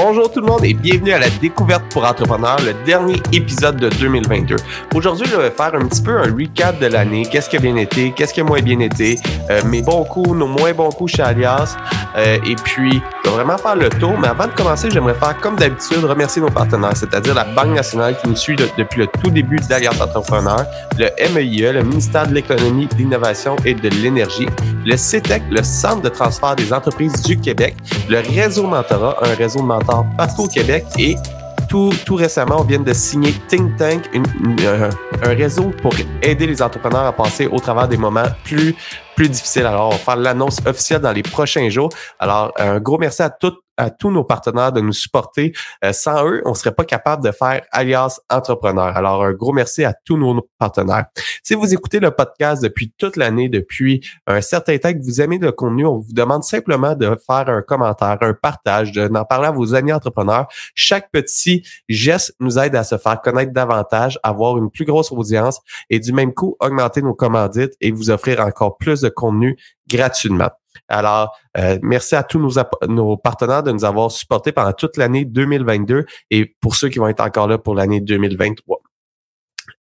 Bonjour tout le monde et bienvenue à la découverte pour entrepreneurs, le dernier épisode de 2022. Aujourd'hui, je vais faire un petit peu un recap de l'année, qu'est-ce qui a bien été, qu'est-ce qui a moins bien été, euh, mes bons coups, nos moins bons coups chez Alias, euh, et puis je vais vraiment faire le tour. Mais avant de commencer, j'aimerais faire comme d'habitude remercier nos partenaires, c'est-à-dire la Banque nationale qui nous suit depuis le tout début d'Alias Entrepreneur, le MEIE, le ministère de l'Économie, de l'Innovation et de l'Énergie, le CETEC, le Centre de transfert des entreprises du Québec, le réseau Mentorat, un réseau de mentors partout au Québec et tout, tout, récemment, on vient de signer Think Tank, un réseau pour aider les entrepreneurs à passer au travers des moments plus, plus difficiles. Alors, on va faire l'annonce officielle dans les prochains jours. Alors, un gros merci à toutes à tous nos partenaires de nous supporter. Euh, sans eux, on serait pas capable de faire alias entrepreneur. Alors, un gros merci à tous nos partenaires. Si vous écoutez le podcast depuis toute l'année, depuis un certain temps que vous aimez le contenu, on vous demande simplement de faire un commentaire, un partage, d'en parler à vos amis entrepreneurs. Chaque petit geste nous aide à se faire connaître davantage, avoir une plus grosse audience et du même coup, augmenter nos commandites et vous offrir encore plus de contenu gratuitement. Alors, euh, merci à tous nos, nos, partenaires de nous avoir supportés pendant toute l'année 2022 et pour ceux qui vont être encore là pour l'année 2023.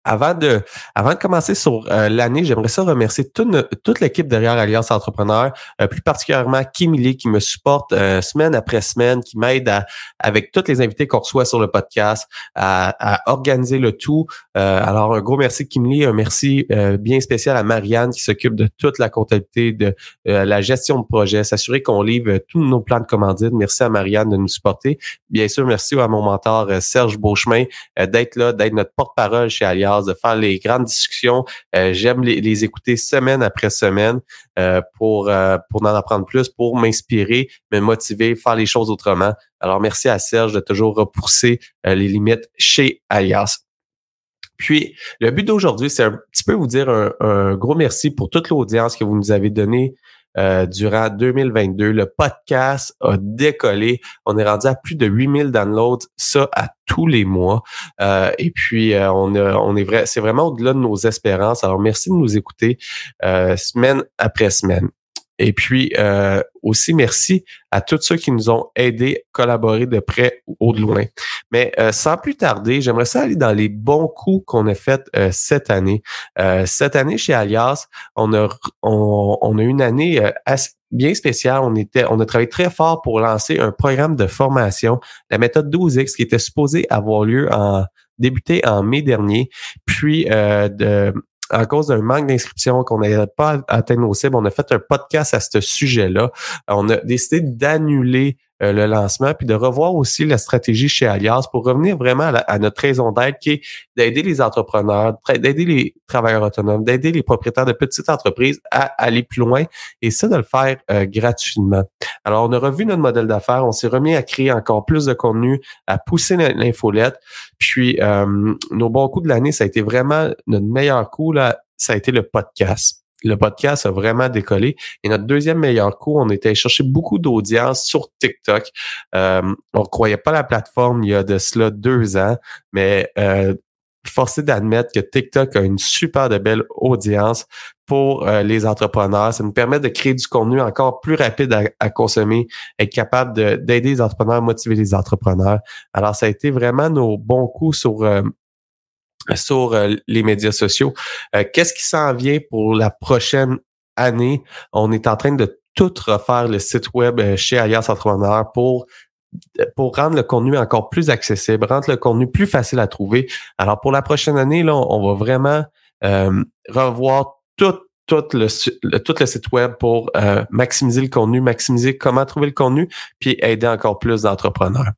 Avant de, avant de commencer sur euh, l'année, j'aimerais ça remercier toute, l'équipe derrière Alliance Entrepreneur, euh, plus particulièrement Kimili qui me supporte euh, semaine après semaine, qui m'aide avec tous les invités qu'on reçoit sur le podcast à, organiser le tout. alors un gros merci Kimili, un merci bien spécial à Marianne qui s'occupe de toute la comptabilité, de la gestion de projet, s'assurer qu'on livre tous nos plans de commandite. Merci à Marianne de nous supporter. Bien sûr, merci à mon mentor Serge Beauchemin d'être là, d'être notre porte-parole chez Alliance de faire les grandes discussions. Euh, j'aime les, écouter semaine après semaine euh, pour, euh, pour en apprendre plus, pour m'inspirer, me motiver, faire les choses autrement. Alors, merci à Serge de toujours repousser les limites chez Alias. Puis, le but d'aujourd'hui, c'est un petit peu vous dire un, un gros merci pour toute l'audience que vous nous avez donnée euh, durant 2022. Le podcast a décollé. On est rendu à plus de 8000 downloads, ça à tous les mois. Euh, et puis, euh, on, on est vrai, c'est vraiment au-delà de nos espérances. Alors, merci de nous écouter semaine après semaine. Et puis euh, aussi merci à tous ceux qui nous ont aidés, collaboré de près ou de loin. Mais euh, sans plus tarder, j'aimerais ça aller dans les bons coups qu'on a fait euh, cette année. cette année chez Alias, on a on, on a une année assez bien spéciale. On était, on a travaillé très fort pour lancer un programme de formation, la méthode 12X, qui était supposé avoir lieu en débuté en mai dernier, puis de à cause d'un manque d'inscription, qu'on n'avait pas atteint nos cibles, on a fait un podcast à ce sujet-là. On a décidé d'annuler euh, le lancement, puis de revoir aussi la stratégie chez Alias pour revenir vraiment à, notre raison d'être qui est d'aider les entrepreneurs, d'aider les travailleurs autonomes, d'aider les propriétaires de petites entreprises à aller plus loin et ça de le faire euh, gratuitement. Alors, on a revu notre modèle d'affaires, on s'est remis à créer encore plus de contenu, à pousser l'infolette. Puis, euh, nos bons coups de l'année, ça a été vraiment notre meilleur coup, là, ça a été le podcast le podcast a vraiment décollé. Et notre deuxième meilleur coup, on était chercher beaucoup d'audience sur TikTok. Euh, on ne croyait pas la plateforme il y a de cela deux ans, mais euh, forcé d'admettre que TikTok a une super de belle audience pour euh, les entrepreneurs. Ça nous permet de créer du contenu encore plus rapide à, consommer, être capable d'aider les entrepreneurs, motiver les entrepreneurs. Alors, ça a été vraiment nos bons coups sur euh, sur euh, les médias sociaux. Euh, qu'est-ce qui s'en vient pour la prochaine année? On est en train de tout refaire le site web chez Alias Entrepreneur pour pour rendre le contenu encore plus accessible, rendre le contenu plus facile à trouver. Alors pour la prochaine année, là, on va vraiment revoir tout tout le, tout le site web pour euh, maximiser le contenu, maximiser comment trouver le contenu, puis aider encore plus d'entrepreneurs.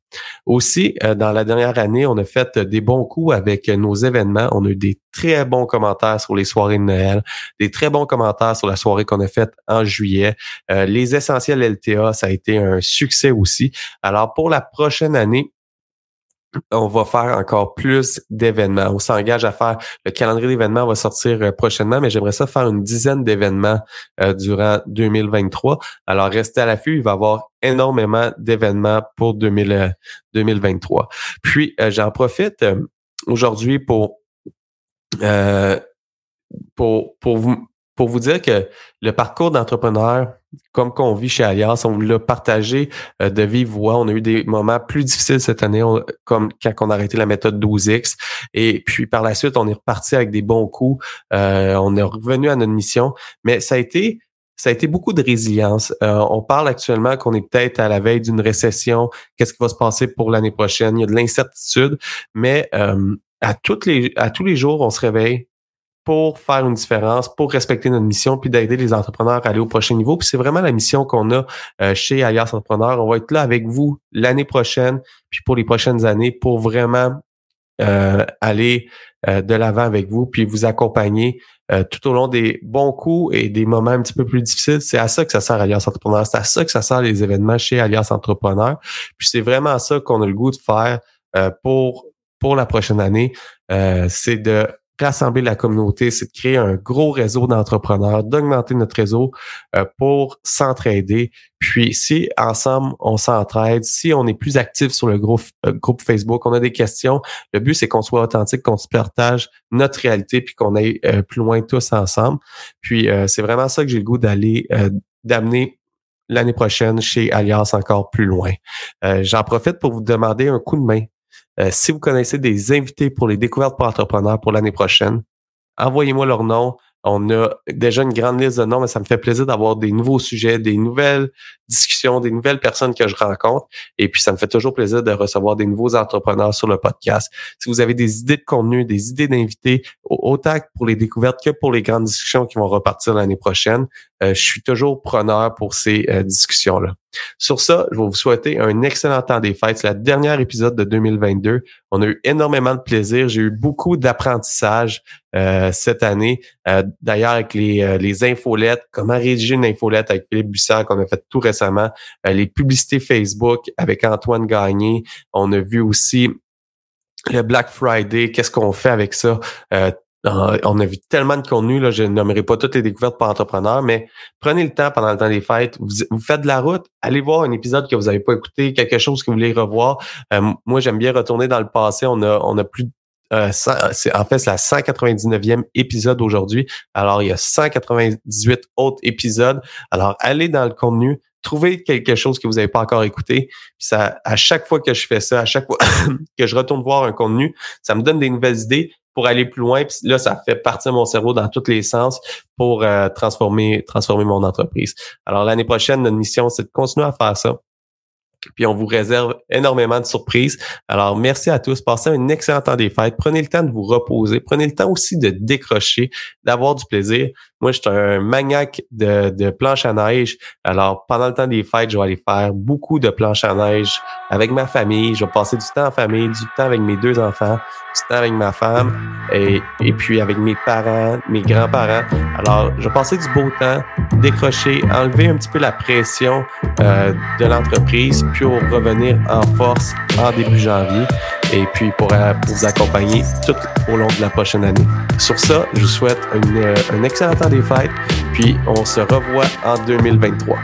Aussi, euh, dans la dernière année, on a fait des bons coups avec nos événements. On a eu des très bons commentaires sur les soirées de Noël, des très bons commentaires sur la soirée qu'on a faite en juillet. Euh, les essentiels LTA, ça a été un succès aussi. Alors, pour la prochaine année, on va faire encore plus d'événements. On s'engage à faire le calendrier d'événements va sortir euh, prochainement, mais j'aimerais ça faire une dizaine d'événements euh, durant 2023. Alors restez à l'affût, il va y avoir énormément d'événements pour 2023. Puis euh, j'en profite aujourd'hui pour pour, pour, vous, pour vous dire que le parcours d'entrepreneur, comme qu'on vit chez Alias, on l'a partagé euh, de vive voix. On a eu des moments plus difficiles cette année, comme quand on a arrêté la méthode 12X. Et puis par la suite, on est reparti avec des bons coups. Euh, on est revenu à notre mission. Mais ça a été ça a été beaucoup de résilience. Euh, on parle actuellement qu'on est peut-être à la veille d'une récession. Qu'est-ce qui va se passer pour l'année prochaine? Il y a de l'incertitude, mais à, toutes les, à tous les jours, on se réveille, pour faire une différence, pour respecter notre mission, puis d'aider les entrepreneurs à aller au prochain niveau. Puis c'est vraiment la mission qu'on a euh, chez Alias Entrepreneurs. On va être là avec vous l'année prochaine, puis pour les prochaines années, pour vraiment euh, aller euh, de l'avant avec vous, puis vous accompagner tout au long des bons coups et des moments un petit peu plus difficiles. C'est à ça que ça sert Alias Entrepreneurs. C'est à ça que ça sert les événements chez Alias Entrepreneurs. Puis c'est vraiment ça qu'on a le goût de faire pour pour la prochaine année. c'est de rassembler la communauté, c'est de créer un gros réseau d'entrepreneurs, d'augmenter notre réseau euh, pour s'entraider. Puis si ensemble on s'entraide, si on est plus actif sur le groupe, euh, groupe Facebook, on a des questions, le but c'est qu'on soit authentique, qu'on se partage notre réalité puis qu'on aille euh, plus loin tous ensemble. Puis c'est vraiment ça que j'ai le goût d'aller d'amener l'année prochaine chez Alliance encore plus loin. J'en profite pour vous demander un coup de main euh, si vous connaissez des invités pour les découvertes pour entrepreneurs pour l'année prochaine, envoyez-moi leur nom. On a déjà une grande liste de noms, mais ça me fait plaisir d'avoir des nouveaux sujets, des nouvelles discussions, des nouvelles personnes que je rencontre. Et puis, ça me fait toujours plaisir de recevoir des nouveaux entrepreneurs sur le podcast. Si vous avez des idées de contenu, des idées d'invités, autant pour les découvertes que pour les grandes discussions qui vont repartir l'année prochaine, euh, je suis toujours preneur pour ces euh, discussions-là. Sur ça, je vais vous souhaiter un excellent temps des fêtes. C'est la dernière épisode de 2022. On a eu énormément de plaisir. J'ai eu beaucoup d'apprentissage euh, cette année. D'ailleurs, avec les, les infolettes, comment rédiger une infolette avec Philippe Bussard qu'on a fait tout récemment, les publicités Facebook avec Antoine Gagné. On a vu aussi le Black Friday, qu'est-ce qu'on fait avec ça? Euh, on a vu tellement de contenu, là, je nommerai pas toutes les découvertes pour entrepreneurs, mais prenez le temps pendant le temps des fêtes. Vous, faites de la route, allez voir un épisode que vous n'avez pas écouté, quelque chose que vous voulez revoir. Euh, moi, j'aime bien retourner dans le passé. On a, on a plus euh, en fait, c'est la 199e épisode aujourd'hui. Alors, il y a 198 autres épisodes. Alors, allez dans le contenu, trouvez quelque chose que vous n'avez pas encore écouté. Ça, à chaque fois que je fais ça, à chaque fois que je retourne voir un contenu, ça me donne des nouvelles idées pour aller plus loin. Puis là, ça fait partir mon cerveau dans tous les sens pour euh, transformer, transformer mon entreprise. Alors l'année prochaine, notre mission, c'est de continuer à faire ça. Puis on vous réserve énormément de surprises. Alors merci à tous. Passez un excellent temps des fêtes. Prenez le temps de vous reposer. Prenez le temps aussi de décrocher, d'avoir du plaisir. Moi, je suis un maniaque de, de planche à neige. Alors, pendant le temps des fêtes, je vais aller faire beaucoup de planches à neige avec ma famille. Je vais passer du temps en famille, du temps avec mes deux enfants, du temps avec ma femme et, et puis avec mes parents, mes grands-parents. Alors, je vais passer du beau temps, décrocher, enlever un petit peu la pression euh, de l'entreprise, puis revenir en force en début janvier et puis pour, euh, pour vous accompagner tout au long de la prochaine année. Sur ça, je vous souhaite euh, un excellent temps des fêtes, puis on se revoit en 2023.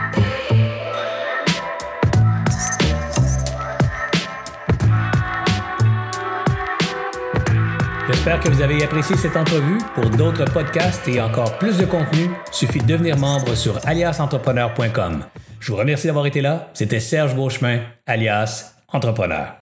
J'espère que vous avez apprécié cette entrevue. Pour d'autres podcasts et encore plus de contenu, suffit de devenir membre sur aliasentrepreneur.com. Je vous remercie d'avoir été là. C'était Serge Beauchemin, alias Entrepreneur.